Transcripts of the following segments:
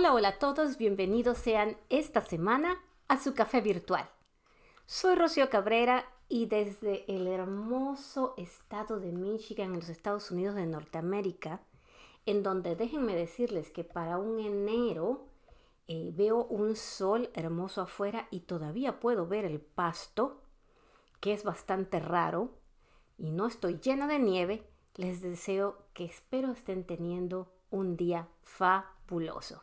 Hola, hola a todos, bienvenidos sean esta semana a su café virtual. Soy Rocío Cabrera y desde el hermoso estado de Michigan en los Estados Unidos de Norteamérica, en donde déjenme decirles que para un enero eh, veo un sol hermoso afuera y todavía puedo ver el pasto, que es bastante raro, y no estoy llena de nieve, les deseo que espero estén teniendo un día fabuloso.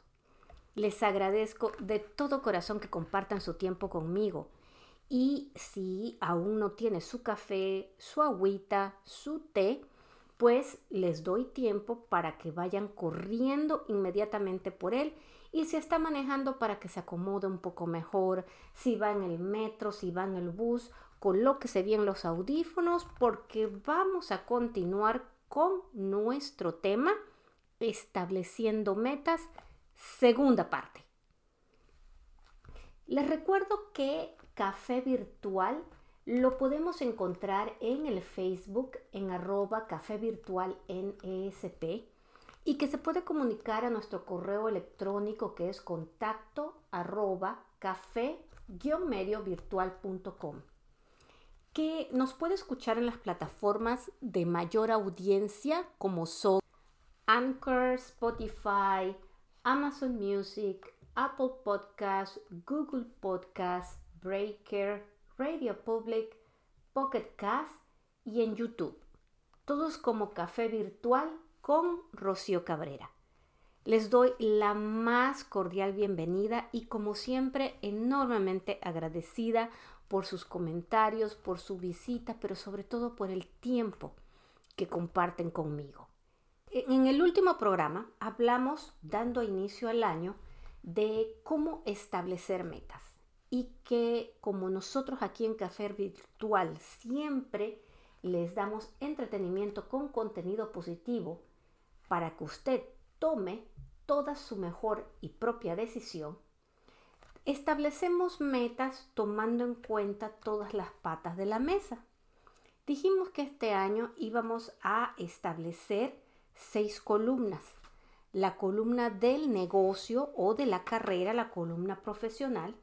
Les agradezco de todo corazón que compartan su tiempo conmigo. Y si aún no tiene su café, su agüita, su té, pues les doy tiempo para que vayan corriendo inmediatamente por él y si está manejando para que se acomode un poco mejor, si va en el metro, si va en el bus, colóquese bien los audífonos porque vamos a continuar con nuestro tema estableciendo metas Segunda parte. Les recuerdo que Café Virtual lo podemos encontrar en el Facebook en arroba Café Virtual en ESP y que se puede comunicar a nuestro correo electrónico que es contacto arroba café-mediovirtual.com que nos puede escuchar en las plataformas de mayor audiencia como son Anchor, Spotify, Amazon Music, Apple Podcasts, Google Podcasts, Breaker, Radio Public, Pocket Cast y en YouTube. Todos como Café Virtual con Rocío Cabrera. Les doy la más cordial bienvenida y como siempre enormemente agradecida por sus comentarios, por su visita, pero sobre todo por el tiempo que comparten conmigo. En el último programa hablamos, dando inicio al año, de cómo establecer metas y que como nosotros aquí en Café Virtual siempre les damos entretenimiento con contenido positivo para que usted tome toda su mejor y propia decisión, establecemos metas tomando en cuenta todas las patas de la mesa. Dijimos que este año íbamos a establecer seis columnas. La columna del negocio o de la carrera, la columna profesional,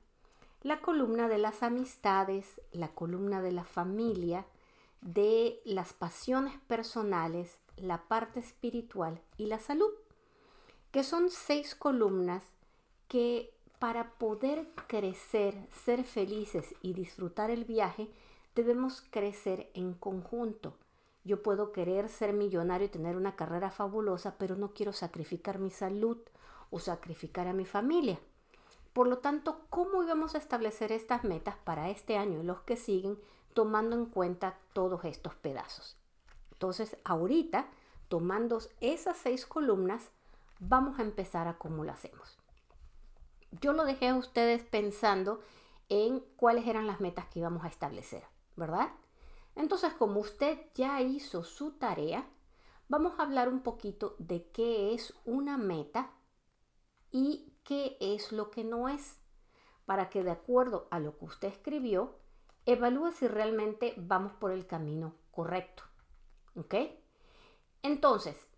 la columna de las amistades, la columna de la familia, de las pasiones personales, la parte espiritual y la salud, que son seis columnas que para poder crecer, ser felices y disfrutar el viaje, debemos crecer en conjunto. Yo puedo querer ser millonario y tener una carrera fabulosa, pero no quiero sacrificar mi salud o sacrificar a mi familia. Por lo tanto, ¿cómo íbamos a establecer estas metas para este año y los que siguen, tomando en cuenta todos estos pedazos? Entonces, ahorita, tomando esas seis columnas, vamos a empezar a cómo lo hacemos. Yo lo dejé a ustedes pensando en cuáles eran las metas que íbamos a establecer, ¿verdad? Entonces, como usted ya hizo su tarea, vamos a hablar un poquito de qué es una meta y qué es lo que no es, para que de acuerdo a lo que usted escribió, evalúe si realmente vamos por el camino correcto. ¿Ok? Entonces,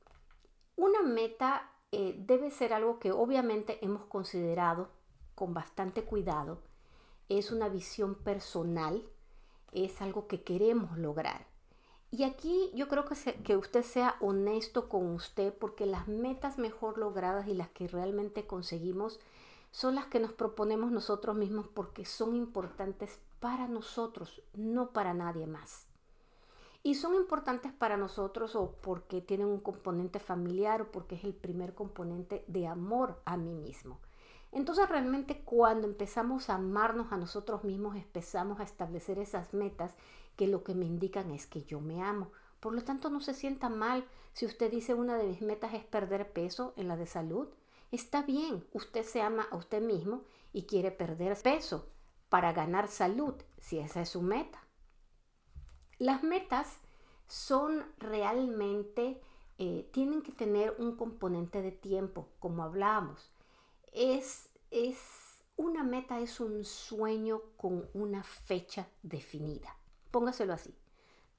una meta eh, debe ser algo que obviamente hemos considerado con bastante cuidado. Es una visión personal es algo que queremos lograr. Y aquí yo creo que, que usted sea honesto con usted porque las metas mejor logradas y las que realmente conseguimos son las que nos proponemos nosotros mismos porque son importantes para nosotros, no para nadie más. Y son importantes para nosotros o porque tienen un componente familiar o porque es el primer componente de amor a mí mismo. Entonces realmente cuando empezamos a amarnos a nosotros mismos, empezamos a establecer esas metas que lo que me indican es que yo me amo. Por lo tanto, no se sienta mal si usted dice una de mis metas es perder peso en la de salud. Está bien, usted se ama a usted mismo y quiere perder peso para ganar salud, si esa es su meta. Las metas son realmente, eh, tienen que tener un componente de tiempo, como hablábamos es, es una meta, es un sueño con una fecha definida. Póngaselo así.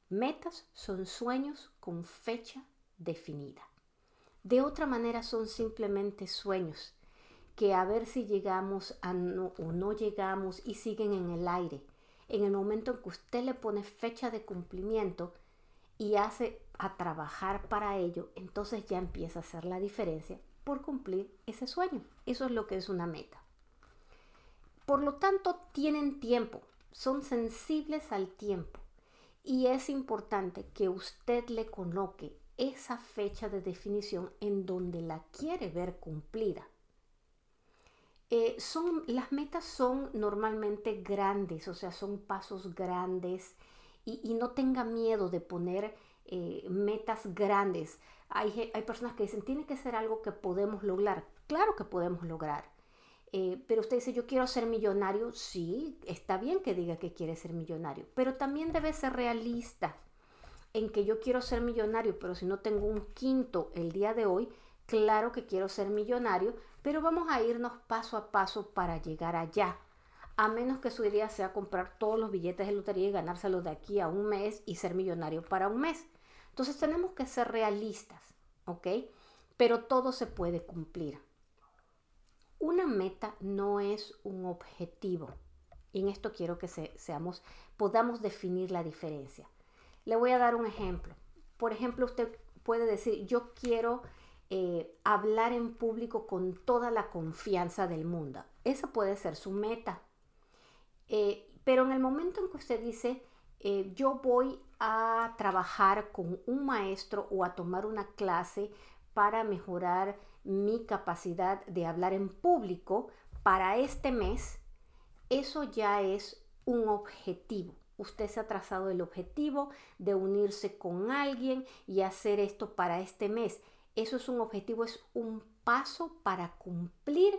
Metas son sueños con fecha definida. De otra manera son simplemente sueños que a ver si llegamos a o no llegamos y siguen en el aire. En el momento en que usted le pone fecha de cumplimiento y hace a trabajar para ello, entonces ya empieza a hacer la diferencia por cumplir ese sueño. Eso es lo que es una meta. Por lo tanto, tienen tiempo, son sensibles al tiempo y es importante que usted le coloque esa fecha de definición en donde la quiere ver cumplida. Eh, son, las metas son normalmente grandes, o sea, son pasos grandes y, no tenga miedo de poner eh, metas grandes. Hay, hay, personas que dicen, tiene que ser algo que podemos lograr. Claro que podemos lograr. Eh, pero usted dice, yo quiero ser millonario. Sí, está bien que diga que quiere ser millonario, pero también debe ser realista en que yo quiero ser millonario, pero si no tengo un quinto el día de hoy, claro que quiero ser millonario, pero vamos a irnos paso a paso para llegar allá. A menos que su idea sea comprar todos los billetes de lotería y ganárselos de aquí a un mes y ser millonario para un mes. Entonces tenemos que ser realistas, ¿ok? Pero todo se puede cumplir. Una meta no es un objetivo. Y en esto quiero que seamos, podamos definir la diferencia. Le voy a dar un ejemplo. Por ejemplo, usted puede decir, yo quiero eh, hablar en público con toda la confianza del mundo. Esa puede ser su meta. Eh, pero en el momento en que usted dice, eh, yo voy a trabajar con un maestro o a tomar una clase para mejorar mi capacidad de hablar en público para este mes, eso ya es un objetivo usted se ha trazado el objetivo de unirse con alguien y hacer esto para este mes. Eso es un objetivo, es un paso para cumplir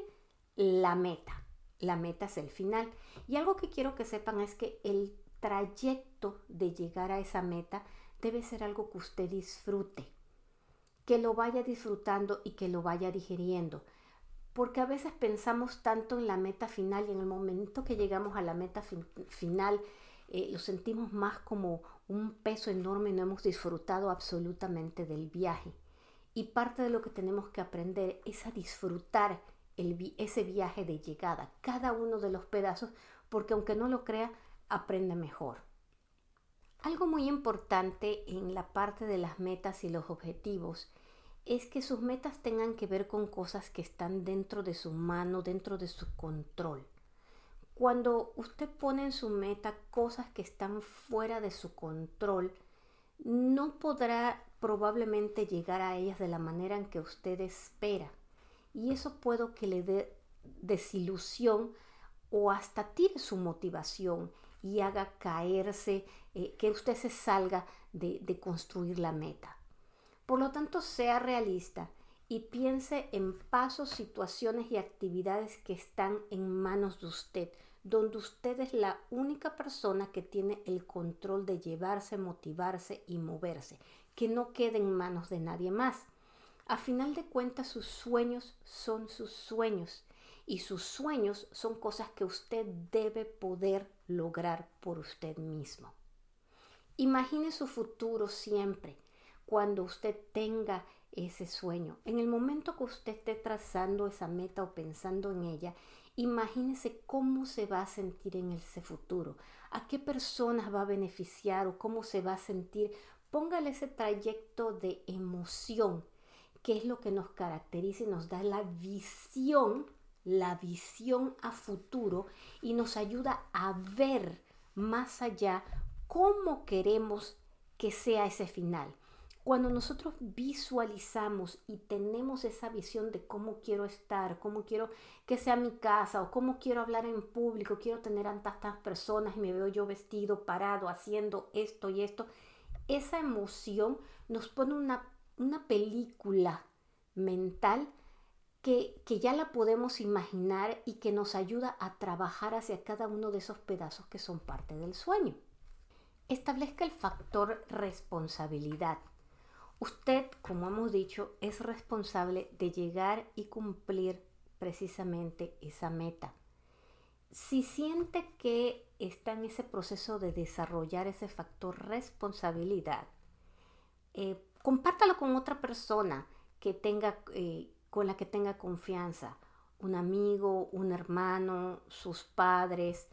la meta. La meta es el final. Y algo que quiero que sepan es que el trayecto de llegar a esa meta debe ser algo que usted disfrute, que lo vaya disfrutando y que lo vaya digiriendo. Porque a veces pensamos tanto en la meta final y en el momento que llegamos a la meta final eh, lo sentimos más como un peso enorme y no hemos disfrutado absolutamente del viaje. Y parte de lo que tenemos que aprender es a disfrutar ese viaje de llegada, cada uno de los pedazos, porque aunque no lo crea, aprende mejor. Algo muy importante en la parte de las metas y los objetivos es que sus metas tengan que ver con cosas que están dentro de su mano, dentro de su control. Cuando usted pone en su meta cosas que están fuera de su control, no podrá probablemente llegar a ellas de la manera en que usted espera. Y eso puede que le dé desilusión o hasta tire su motivación y haga caerse, eh, que usted se salga de, de construir la meta. Por lo tanto, sea realista y piense en pasos, situaciones y actividades que están en manos de usted donde usted es la única persona que tiene el control de llevarse, motivarse y moverse, que no quede en manos de nadie más. A final de cuentas, sus sueños son sus sueños y sus sueños son cosas que usted debe poder lograr por usted mismo. Imagine su futuro siempre cuando usted tenga ese sueño. En el momento que usted esté trazando esa meta o pensando en ella, Imagínese cómo se va a sentir en ese futuro, a qué personas va a beneficiar o cómo se va a sentir. Póngale ese trayecto de emoción, que es lo que nos caracteriza y nos da la visión, la visión a futuro y nos ayuda a ver más allá cómo queremos que sea ese final. Cuando nosotros visualizamos y tenemos esa visión de cómo quiero estar, cómo quiero que sea mi casa o cómo quiero hablar en público, quiero tener a tantas personas y me veo yo vestido, parado, haciendo esto y esto, esa emoción nos pone una, una película mental que, que, ya la podemos imaginar y que nos ayuda a trabajar hacia cada uno de esos pedazos que son parte del sueño. Establezca el factor responsabilidad. Usted, como hemos dicho, es responsable de llegar y cumplir precisamente esa meta. Si siente que está en ese proceso de desarrollar ese factor responsabilidad, eh, compártalo con otra persona que tenga, eh, con la que tenga confianza un amigo, un hermano, sus padres,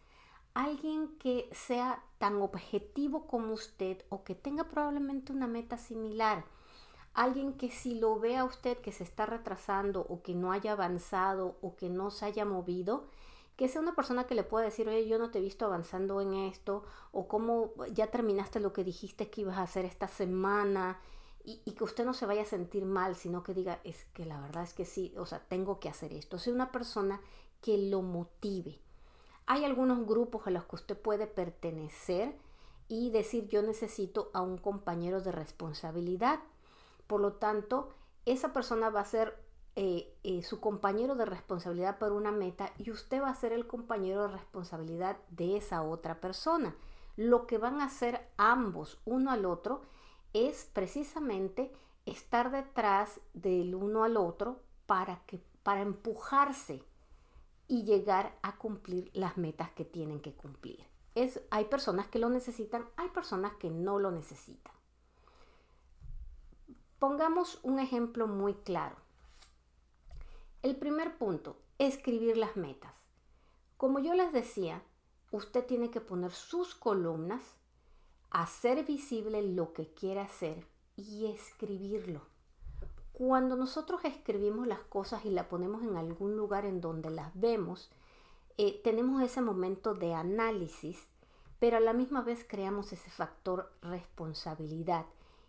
alguien que sea tan objetivo como usted o que tenga probablemente una meta similar. Alguien que si lo ve a usted que se está retrasando o que no haya avanzado o que no se haya movido, que sea una persona que le pueda decir, oye, yo no te he visto avanzando en esto, o cómo ya terminaste lo que dijiste que ibas a hacer esta semana, y, que usted no se vaya a sentir mal, sino que diga, es que la verdad es que sí, o sea, tengo que hacer esto. Sea una persona que lo motive. Hay algunos grupos a los que usted puede pertenecer y decir, yo necesito a un compañero de responsabilidad. Por lo tanto, esa persona va a ser eh, eh, su compañero de responsabilidad por una meta y usted va a ser el compañero de responsabilidad de esa otra persona. Lo que van a hacer ambos uno al otro es precisamente estar detrás del uno al otro para, que, para empujarse y llegar a cumplir las metas que tienen que cumplir. Es, hay personas que lo necesitan, hay personas que no lo necesitan. Pongamos un ejemplo muy claro. El primer punto, escribir las metas. Como yo les decía, usted tiene que poner sus columnas hacer visible lo que quiere hacer y escribirlo. Cuando nosotros escribimos las cosas y las ponemos en algún lugar en donde las vemos, eh, tenemos ese momento de análisis, pero a la misma vez creamos ese factor responsabilidad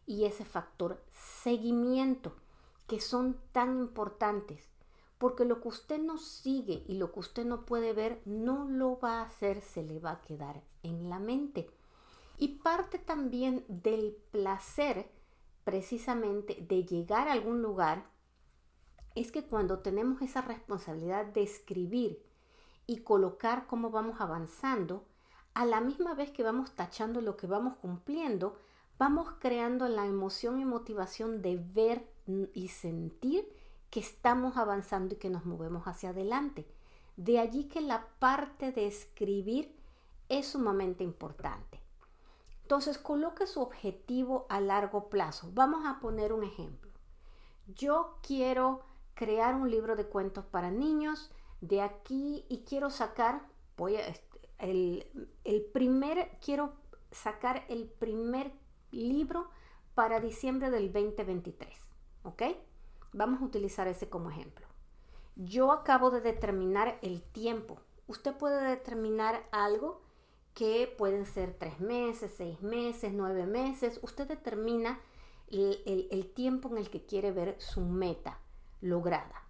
y ese factor seguimiento, que son tan importantes, porque lo que usted no sigue y lo que usted no puede ver no lo va a hacer, se le va a quedar en la mente. Y parte también del placer precisamente de llegar a algún lugar es que cuando tenemos esa responsabilidad de escribir y colocar cómo vamos avanzando, a la misma vez que vamos tachando lo que vamos cumpliendo, vamos creando la emoción y motivación de ver y sentir que estamos avanzando y que nos movemos hacia adelante. De allí que la parte de escribir es sumamente importante. Entonces, coloque su objetivo a largo plazo. Vamos a poner un ejemplo. Yo quiero crear un libro de cuentos para niños de aquí y quiero sacar, voy a, el, el primer, quiero sacar el primer libro para diciembre del 2023. ¿Ok? Vamos a utilizar ese como ejemplo. Yo acabo de determinar el tiempo. Usted puede determinar algo que pueden ser tres meses, seis meses, nueve meses. Usted determina el, tiempo en el que quiere ver su meta lograda.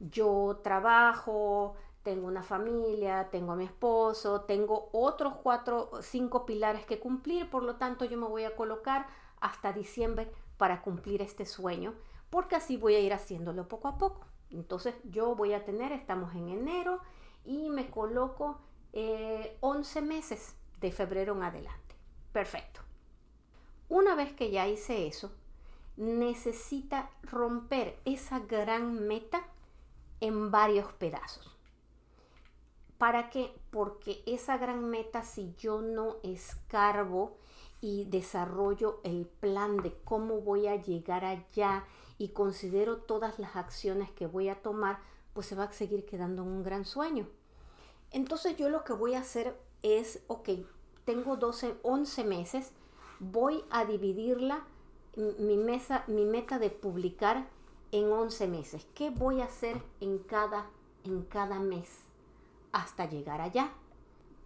Yo trabajo, tengo una familia, tengo a mi esposo, tengo otros cuatro, cinco pilares que cumplir, por lo tanto yo me voy a colocar hasta diciembre para cumplir este sueño, porque así voy a ir haciéndolo poco a poco. Entonces yo voy a tener, estamos en enero, y me coloco 11 eh, meses de febrero en adelante. Perfecto. Una vez que ya hice eso, necesita romper esa gran meta en varios pedazos. ¿Para qué? Porque esa gran meta, si yo no escarbo y desarrollo el plan de cómo voy a llegar allá y considero todas las acciones que voy a tomar, pues se va a seguir quedando en un gran sueño. Entonces yo lo que voy a hacer es, ok, tengo 12, 11 meses, voy a dividirla, mi, mesa, mi meta de publicar en 11 meses. ¿Qué voy a hacer en cada, en cada mes hasta llegar allá?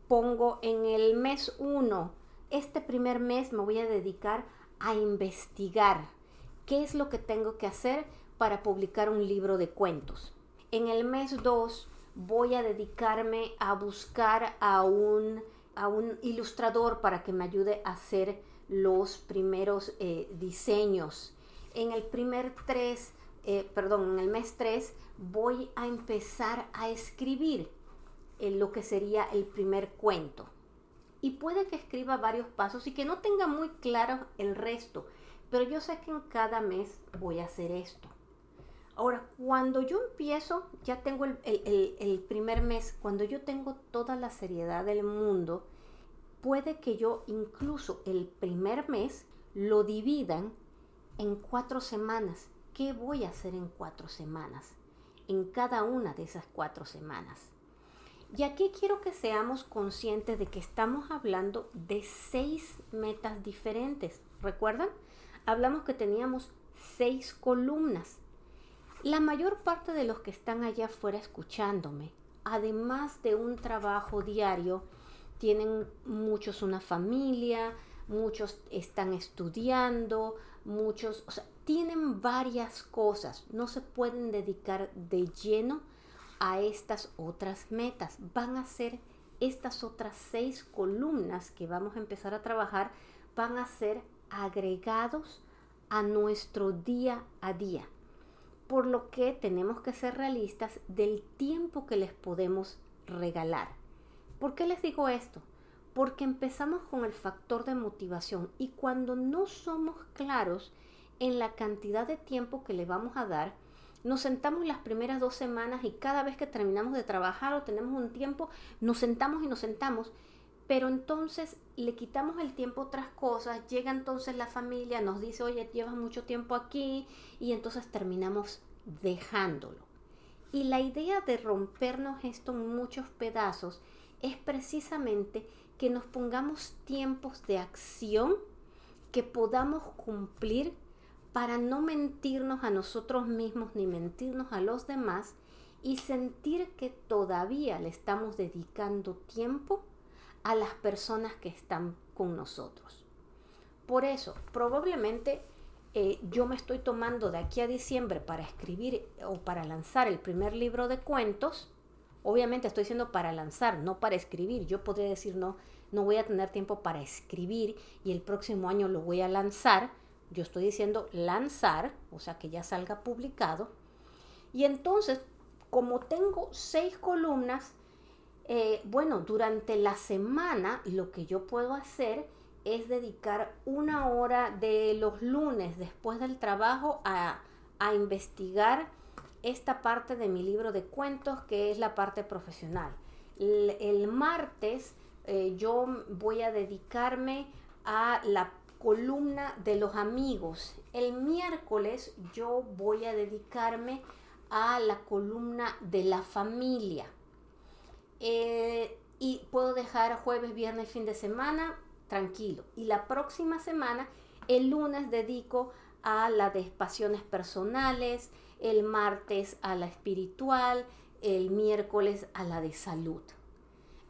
Pongo en el mes 1, este primer mes me voy a dedicar a investigar qué es lo que tengo que hacer para publicar un libro de cuentos. En el mes 2 voy a dedicarme a buscar a un, a un ilustrador para que me ayude a hacer los primeros eh, diseños. En el primer tres, eh, perdón, en el mes 3 voy a empezar a escribir en lo que sería el primer cuento. Y puede que escriba varios pasos y que no tenga muy claro el resto, pero yo sé que en cada mes voy a hacer esto. Ahora, cuando yo empiezo, ya tengo el, primer mes, cuando yo tengo toda la seriedad del mundo, puede que yo incluso el primer mes lo dividan en cuatro semanas. ¿Qué voy a hacer en cuatro semanas? en cada una de esas cuatro semanas. Y aquí quiero que seamos conscientes de que estamos hablando de seis metas diferentes. ¿Recuerdan? Hablamos que teníamos seis columnas. La mayor parte de los que están allá afuera escuchándome, además de un trabajo diario, tienen muchos una familia, muchos están estudiando, muchos, o sea, tienen varias cosas, no se pueden dedicar de lleno a estas otras metas. Van a ser estas otras seis columnas que vamos a empezar a trabajar, van a ser agregados a nuestro día a día. Por lo que tenemos que ser realistas del tiempo que les podemos regalar. ¿Por qué les digo esto? Porque empezamos con el factor de motivación y cuando no somos claros en la cantidad de tiempo que le vamos a dar, nos sentamos las primeras dos semanas y cada vez que terminamos de trabajar o tenemos un tiempo, nos sentamos y nos sentamos, pero entonces le quitamos el tiempo a otras cosas, llega entonces la familia, nos dice, oye, llevas mucho tiempo aquí y entonces terminamos dejándolo. Y la idea de rompernos esto en muchos pedazos es precisamente que nos pongamos tiempos de acción que podamos cumplir para no mentirnos a nosotros mismos ni mentirnos a los demás y sentir que todavía le estamos dedicando tiempo a las personas que están con nosotros. Por eso, probablemente eh, yo me estoy tomando de aquí a diciembre para escribir o para lanzar el primer libro de cuentos Obviamente estoy diciendo para lanzar, no para escribir. Yo podría decir, no, no voy a tener tiempo para escribir y el próximo año lo voy a lanzar. Yo estoy diciendo lanzar, o sea, que ya salga publicado. Y entonces, como tengo seis columnas, eh, bueno, durante la semana lo que yo puedo hacer es dedicar una hora de los lunes después del trabajo a, a investigar esta parte de mi libro de cuentos que es la parte profesional. El, martes eh, yo voy a dedicarme a la columna de los amigos. El miércoles yo voy a dedicarme a la columna de la familia. Eh, y puedo dejar jueves, viernes, fin de semana tranquilo. Y la próxima semana, el lunes, dedico a la de pasiones personales, el martes a la espiritual, el miércoles a la de salud.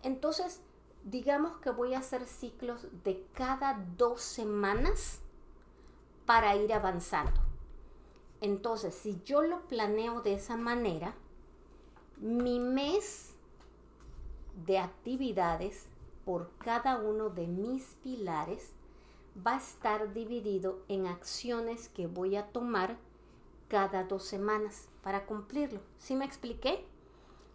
Entonces, digamos que voy a hacer ciclos de cada dos semanas para ir avanzando. Entonces, si yo lo planeo de esa manera, mi mes de actividades por cada uno de mis pilares va a estar dividido en acciones que voy a tomar cada dos semanas para cumplirlo. ¿Sí me expliqué?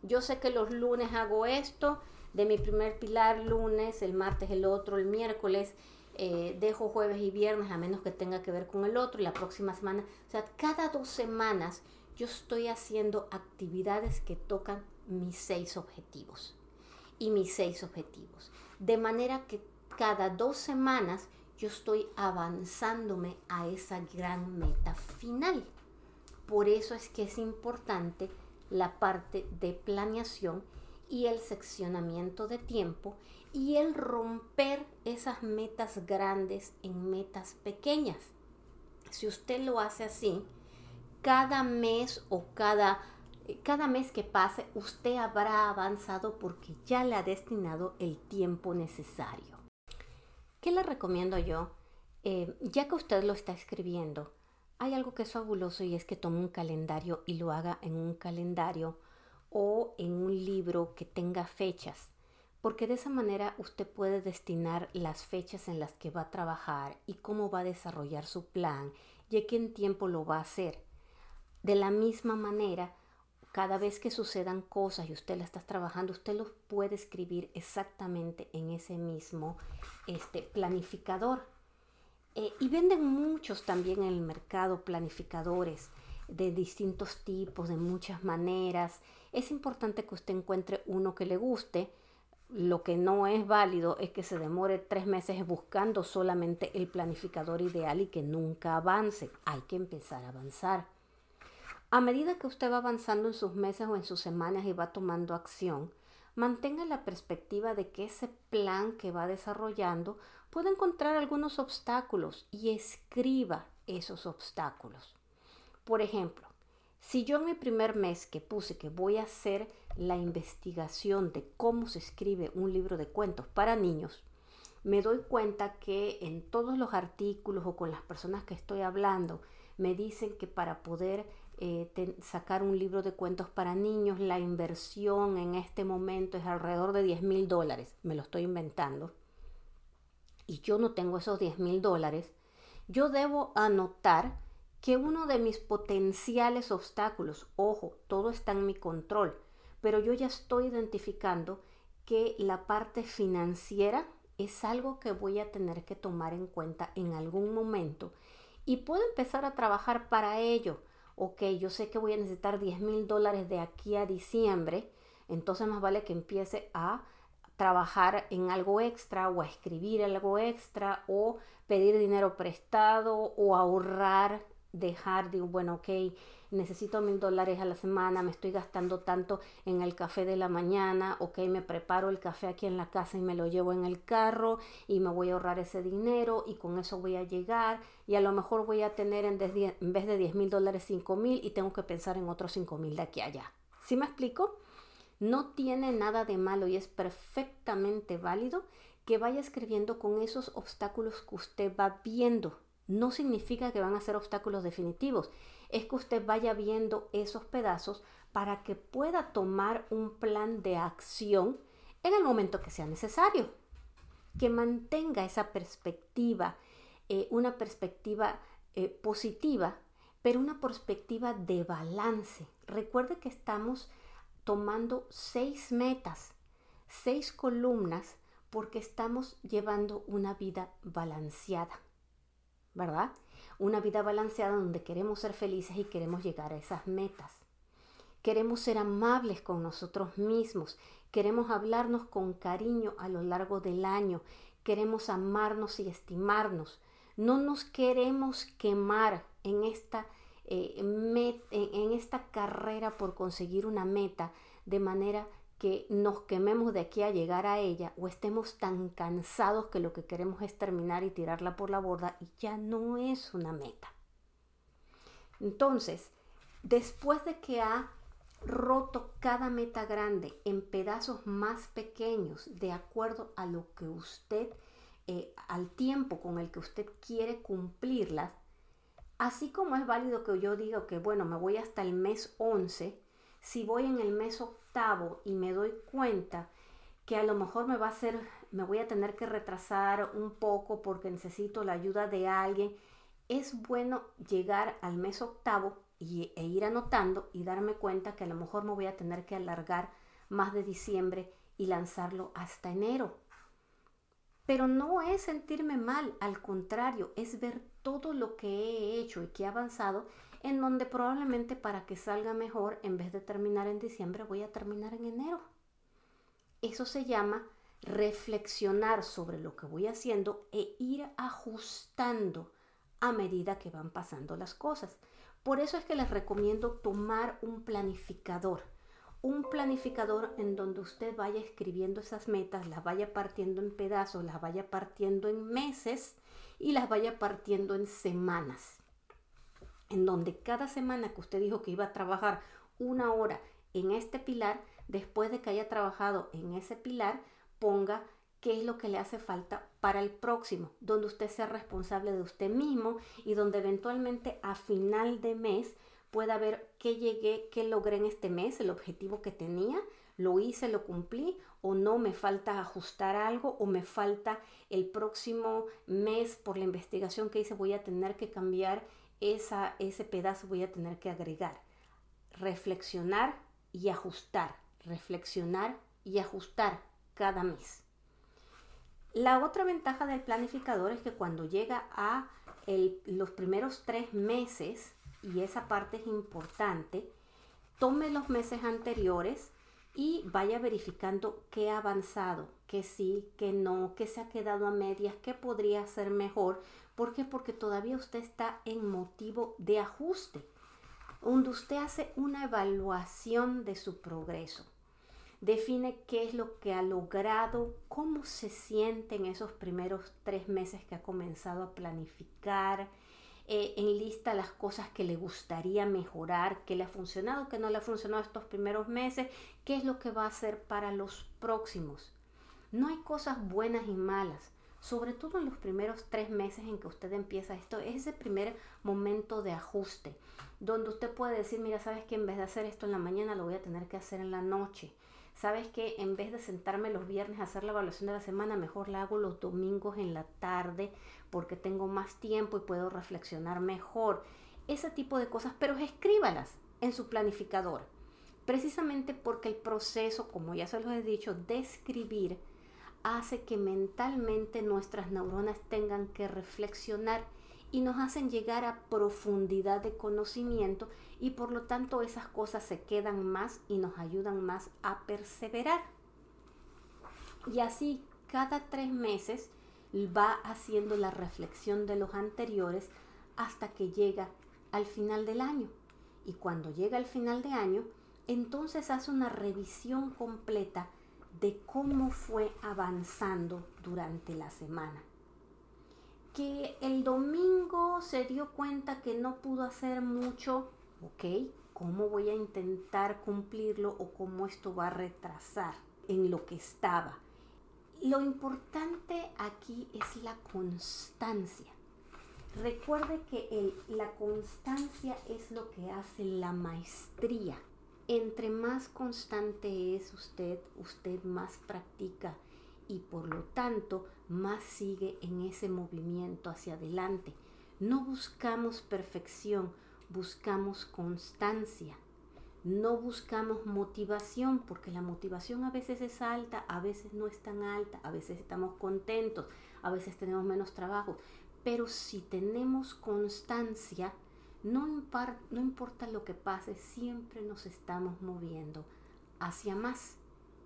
Yo sé que los lunes hago esto, de mi primer pilar lunes, el martes el otro, el miércoles eh, dejo jueves y viernes a menos que tenga que ver con el otro la próxima semana. O sea, cada dos semanas yo estoy haciendo actividades que tocan mis seis objetivos y mis seis objetivos. De manera que cada dos semanas yo estoy avanzándome a esa gran meta final. Por eso es que es importante la parte de planeación y el seccionamiento de tiempo y el romper esas metas grandes en metas pequeñas. Si usted lo hace así, cada mes o cada, cada mes que pase, usted habrá avanzado porque ya le ha destinado el tiempo necesario. ¿Qué le recomiendo yo? Eh, ya que usted lo está escribiendo, hay algo que es fabuloso y es que tome un calendario y lo haga en un calendario o en un libro que tenga fechas, porque de esa manera usted puede destinar las fechas en las que va a trabajar y cómo va a desarrollar su plan y a qué tiempo lo va a hacer. De la misma manera, cada vez que sucedan cosas y usted la está trabajando, usted los puede escribir exactamente en ese mismo este, planificador eh, y venden muchos también en el mercado planificadores de distintos tipos, de muchas maneras. Es importante que usted encuentre uno que le guste. Lo que no es válido es que se demore tres meses buscando solamente el planificador ideal y que nunca avance. Hay que empezar a avanzar. A medida que usted va avanzando en sus meses o en sus semanas y va tomando acción, mantenga la perspectiva de que ese plan que va desarrollando puede encontrar algunos obstáculos y escriba esos obstáculos. Por ejemplo, si yo en mi primer mes que puse que voy a hacer la investigación de cómo se escribe un libro de cuentos para niños, me doy cuenta que en todos los artículos o con las personas que estoy hablando, me dicen que para poder eh, sacar un libro de cuentos para niños, la inversión en este momento es alrededor de 10 mil dólares. Me lo estoy inventando. Y yo no tengo esos 10 mil dólares. Yo debo anotar que uno de mis potenciales obstáculos, ojo, todo está en mi control, pero yo ya estoy identificando que la parte financiera es algo que voy a tener que tomar en cuenta en algún momento y puedo empezar a trabajar para ello ok, yo sé que voy a necesitar 10 mil dólares de aquí a diciembre, entonces más vale que empiece a trabajar en algo extra o a escribir algo extra o pedir dinero prestado o ahorrar, dejar de, bueno, ok, necesito mil dólares a la semana, me estoy gastando tanto en el café de la mañana, ok, me preparo el café aquí en la casa y me lo llevo en el carro y me voy a ahorrar ese dinero y con eso voy a llegar y a lo mejor voy a tener en, vez de 10 mil dólares 5 mil y tengo que pensar en otros 5 mil de aquí a allá. ¿Sí me explico? No tiene nada de malo y es perfectamente válido que vaya escribiendo con esos obstáculos que usted va viendo. No significa que van a ser obstáculos definitivos es que usted vaya viendo esos pedazos para que pueda tomar un plan de acción en el momento que sea necesario. Que mantenga esa perspectiva, eh, una perspectiva eh, positiva, pero una perspectiva de balance. Recuerde que estamos tomando seis metas, seis columnas, porque estamos llevando una vida balanceada, ¿verdad? una vida balanceada donde queremos ser felices y queremos llegar a esas metas. Queremos ser amables con nosotros mismos, queremos hablarnos con cariño a lo largo del año, queremos amarnos y estimarnos. No nos queremos quemar en esta, eh, en esta carrera por conseguir una meta de manera que nos quememos de aquí a llegar a ella o estemos tan cansados que lo que queremos es terminar y tirarla por la borda y ya no es una meta. Entonces, después de que ha roto cada meta grande en pedazos más pequeños de acuerdo a lo que usted, eh, al tiempo con el que usted quiere cumplirlas, así como es válido que yo diga que, bueno, me voy hasta el mes 11, si voy en el mes octavo y me doy cuenta que a lo mejor me va a hacer, me voy a tener que retrasar un poco porque necesito la ayuda de alguien, es bueno llegar al mes octavo y, e ir anotando y darme cuenta que a lo mejor me voy a tener que alargar más de diciembre y lanzarlo hasta enero. Pero no es sentirme mal, al contrario, es ver todo lo que he hecho y que he avanzado en donde probablemente para que salga mejor, en vez de terminar en diciembre, voy a terminar en enero. Eso se llama reflexionar sobre lo que voy haciendo e ir ajustando a medida que van pasando las cosas. Por eso es que les recomiendo tomar un planificador. Un planificador en donde usted vaya escribiendo esas metas, las vaya partiendo en pedazos, las vaya partiendo en meses y las vaya partiendo en semanas en donde cada semana que usted dijo que iba a trabajar una hora en este pilar, después de que haya trabajado en ese pilar, ponga qué es lo que le hace falta para el próximo, donde usted sea responsable de usted mismo y donde eventualmente a final de mes pueda ver qué llegué, qué logré en este mes, el objetivo que tenía, lo hice, lo cumplí o no, me falta ajustar algo o me falta el próximo mes por la investigación que hice voy a tener que cambiar ese pedazo voy a tener que agregar. Reflexionar y ajustar. Reflexionar y ajustar cada mes. La otra ventaja del planificador es que cuando llega a los primeros tres meses, y esa parte es importante, tome los meses anteriores y vaya verificando qué ha avanzado, qué sí, qué no, qué se ha quedado a medias, qué podría ser mejor, ¿Por qué? Porque todavía usted está en motivo de ajuste. donde usted hace una evaluación de su progreso. Define qué es lo que ha logrado, cómo se siente en esos primeros tres meses que ha comenzado a planificar, eh, enlista las cosas que le gustaría mejorar, qué le ha funcionado, qué no le ha funcionado estos primeros meses, qué es lo que va a hacer para los próximos. No hay cosas buenas y malas, sobre todo en los primeros tres meses en que usted empieza esto, es ese primer momento de ajuste, donde usted puede decir, mira, sabes que en vez de hacer esto en la mañana, lo voy a tener que hacer en la noche. Sabes que en vez de sentarme los viernes a hacer la evaluación de la semana, mejor la hago los domingos en la tarde porque tengo más tiempo y puedo reflexionar mejor. Ese tipo de cosas, pero escríbalas en su planificador. Precisamente porque el proceso, como ya se los he dicho, de escribir hace que mentalmente nuestras neuronas tengan que reflexionar y nos hacen llegar a profundidad de conocimiento y por lo tanto esas cosas se quedan más y nos ayudan más a perseverar. Y así, cada tres meses va haciendo la reflexión de los anteriores hasta que llega al final del año. Y cuando llega al final de año, entonces hace una revisión completa de cómo fue avanzando durante la semana. Que el domingo se dio cuenta que no pudo hacer mucho, ok, ¿cómo voy a intentar cumplirlo o cómo esto va a retrasar en lo que estaba? Lo importante aquí es la constancia. Recuerde que la constancia es lo que hace la maestría. Entre más constante es usted, usted más practica y por lo tanto más sigue en ese movimiento hacia adelante. No buscamos perfección, buscamos constancia. No buscamos motivación porque la motivación a veces es alta, a veces no es tan alta, a veces estamos contentos, a veces tenemos menos trabajo. Pero si tenemos constancia, no, no importa lo que pase, siempre nos estamos moviendo hacia más.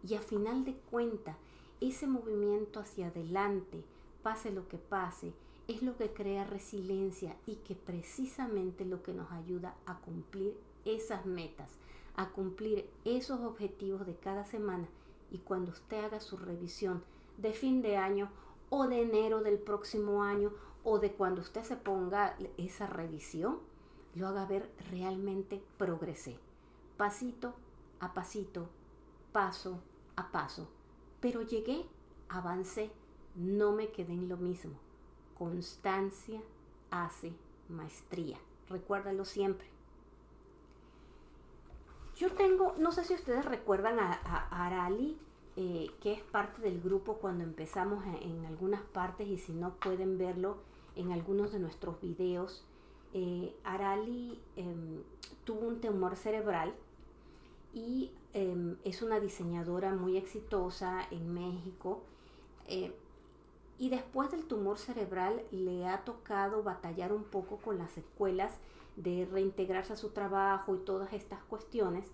Y a final de cuenta, ese movimiento hacia adelante, pase lo que pase, es lo que crea resiliencia y que precisamente lo que nos ayuda a cumplir esas metas, a cumplir esos objetivos de cada semana y cuando usted haga su revisión de fin de año o de enero del próximo año o de cuando usted se ponga esa revisión, lo haga ver realmente progresé. Pasito a pasito, paso a paso. Pero llegué, avancé, no me quedé en lo mismo. Constancia hace maestría. Recuérdalo siempre. Yo tengo, no sé si ustedes recuerdan a, Arali, eh, que es parte del grupo cuando empezamos en, algunas partes y si no pueden verlo en algunos de nuestros videos. Eh, Arali em, tuvo un tumor cerebral y em, es una diseñadora muy exitosa en México. Eh, y después del tumor cerebral le ha tocado batallar un poco con las secuelas de reintegrarse a su trabajo y todas estas cuestiones.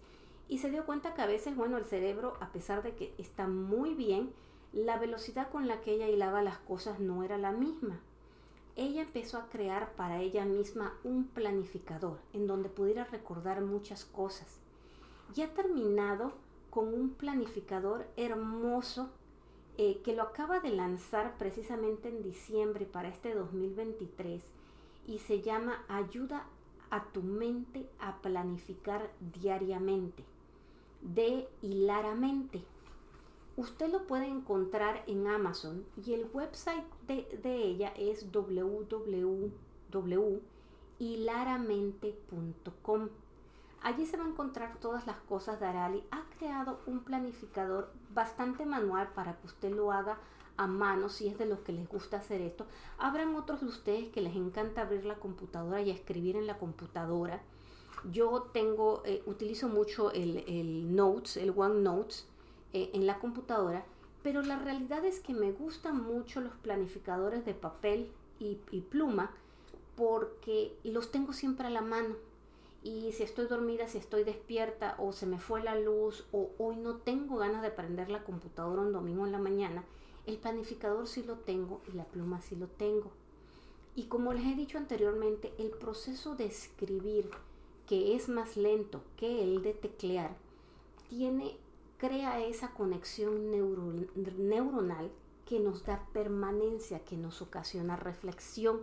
Y se dio cuenta que a veces, bueno, el cerebro, a pesar de que está muy bien, la velocidad con la que ella hilaba las cosas no era la misma. Ella empezó a crear para ella misma un planificador en donde pudiera recordar muchas cosas. Y ha terminado con un planificador hermoso eh, que lo acaba de lanzar precisamente en diciembre para este 2023 y se llama Ayuda a tu mente a planificar diariamente, de hilaramente. Usted lo puede encontrar en Amazon y el website de, ella es www.hilaramente.com. Allí se va a encontrar todas las cosas de Arali. Ha creado un planificador bastante manual para que usted lo haga a mano si es de los que les gusta hacer esto. Habrán otros de ustedes que les encanta abrir la computadora y escribir en la computadora. Yo tengo, eh, utilizo mucho el, Notes, el OneNotes eh, en la computadora, pero la realidad es que me gustan mucho los planificadores de papel y, y pluma porque los tengo siempre a la mano y si estoy dormida, si estoy despierta o se me fue la luz o hoy no tengo ganas de prender la computadora un domingo en la mañana, el planificador sí lo tengo y la pluma sí lo tengo. Y como les he dicho anteriormente, el proceso de escribir, que es más lento que el de teclear, tiene, crea esa conexión neuronal que nos da permanencia, que nos ocasiona reflexión,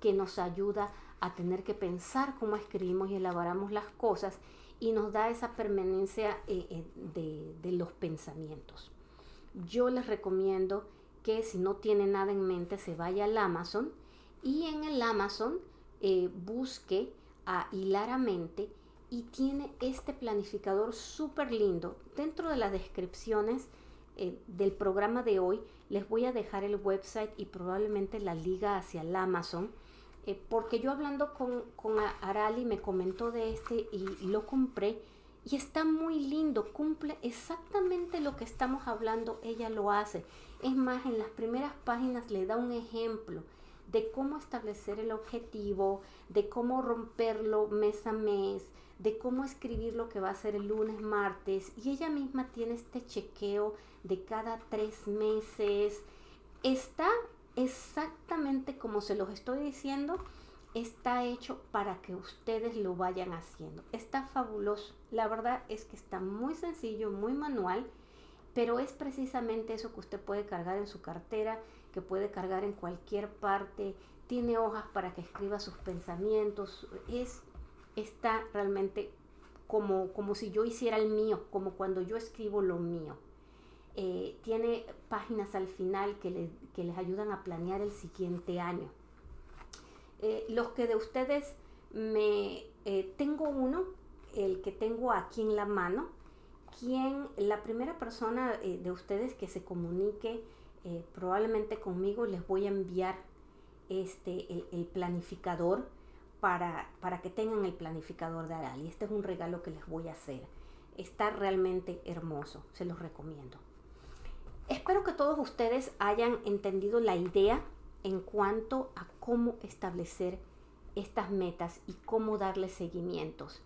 que nos ayuda a tener que pensar cómo escribimos y elaboramos las cosas y nos da esa permanencia eh, eh, de, los pensamientos. Yo les recomiendo que si no tiene nada en mente se vaya al Amazon y en el Amazon eh, busque a Hilaramente y tiene este planificador súper lindo. Dentro de las descripciones eh, del programa de hoy les voy a dejar el website y probablemente la liga hacia el Amazon. Eh, porque yo hablando con, con Arali me comentó de este y lo compré y está muy lindo, cumple exactamente lo que estamos hablando, ella lo hace. Es más, en las primeras páginas le da un ejemplo de cómo establecer el objetivo, de cómo romperlo mes a mes, de cómo escribir lo que va a ser el lunes, martes. Y ella misma tiene este chequeo de cada tres meses. Está exactamente como se los estoy diciendo está hecho para que ustedes lo vayan haciendo. Está fabuloso. La verdad es que está muy sencillo, muy manual, pero es precisamente eso que usted puede cargar en su cartera, que puede cargar en cualquier parte. Tiene hojas para que escriba sus pensamientos. Es, está realmente como, como si yo hiciera el mío, como cuando yo escribo lo mío. Eh, tiene páginas al final que, que les ayudan a planear el siguiente año. Eh, los que de ustedes me eh, tengo uno, el que tengo aquí en la mano, quien la primera persona eh, de ustedes que se comunique probablemente conmigo les voy a enviar este el, planificador para, para, que tengan el planificador de Arali. Este es un regalo que les voy a hacer. Está realmente hermoso, se los recomiendo. Espero que todos ustedes hayan entendido la idea en cuanto a cómo establecer estas metas y cómo darle seguimientos.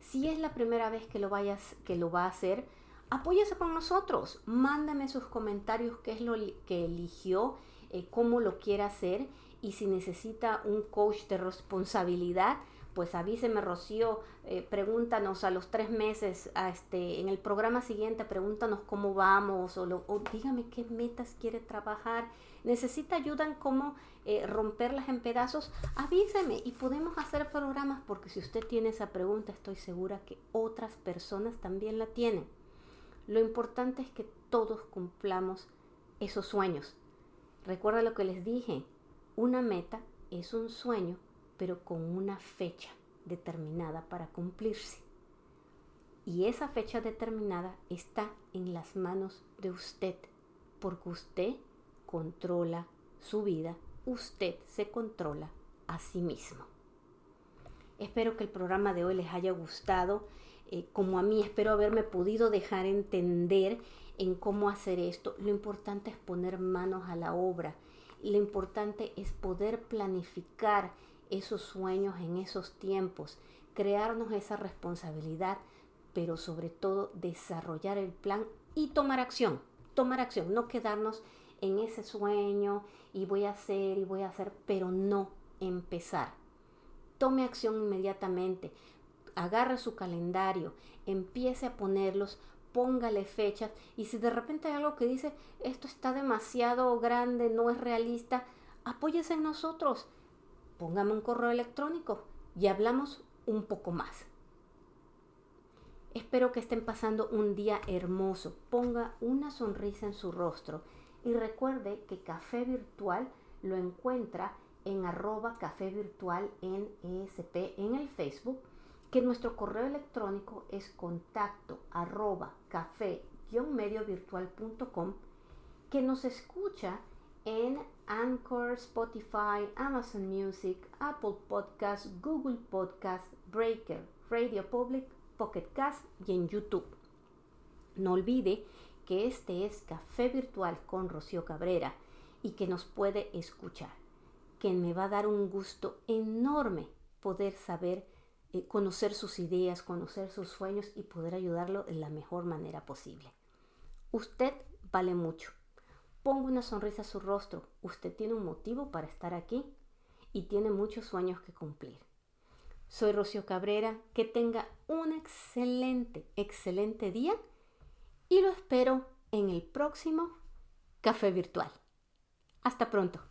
Si es la primera vez que lo, vayas, que lo va a hacer, apóyese con nosotros. Mándame sus comentarios, qué es lo que eligió, eh, cómo lo quiere hacer y si necesita un coach de responsabilidad, pues avíseme Rocío, eh, pregúntanos a los tres meses, este, en el programa siguiente, pregúntanos cómo vamos o, o dígame qué metas quiere trabajar necesita ayuda en cómo eh, romperlas en pedazos, avíseme y podemos hacer programas porque si usted tiene esa pregunta estoy segura que otras personas también la tienen. Lo importante es que todos cumplamos esos sueños. Recuerda lo que les dije, una meta es un sueño pero con una fecha determinada para cumplirse. Y esa fecha determinada está en las manos de usted, porque usted controla su vida, usted se controla a sí mismo. Espero que el programa de hoy les haya gustado. Eh, como a mí, espero haberme podido dejar entender en cómo hacer esto. Lo importante es poner manos a la obra. Lo importante es poder planificar esos sueños en esos tiempos, crearnos esa responsabilidad, pero sobre todo desarrollar el plan y tomar acción. Tomar acción, no quedarnos en ese sueño y voy a hacer y voy a hacer, pero no empezar. Tome acción inmediatamente, agarre su calendario, empiece a ponerlos, póngale fechas y si de repente hay algo que dice esto está demasiado grande, no es realista, apóyese en nosotros, póngame un correo electrónico y hablamos un poco más. Espero que estén pasando un día hermoso. Ponga una sonrisa en su rostro y recuerde que Café Virtual lo encuentra en arroba café virtual en ESP en el Facebook, que nuestro correo electrónico es contacto arroba café-mediovirtual.com, que nos escucha en Anchor, Spotify, Amazon Music, Apple Podcast, Google Podcast, Breaker, Radio Public, Pocket Cast y en YouTube. No olvide que este es Café Virtual con Rocío Cabrera y que nos puede escuchar, que me va a dar un gusto enorme poder saber, eh, conocer sus ideas, conocer sus sueños y poder ayudarlo de la mejor manera posible. Usted vale mucho. Ponga una sonrisa a su rostro. Usted tiene un motivo para estar aquí y tiene muchos sueños que cumplir. Soy Rocío Cabrera, que tenga un excelente, excelente día y lo espero en el próximo café virtual. Hasta pronto.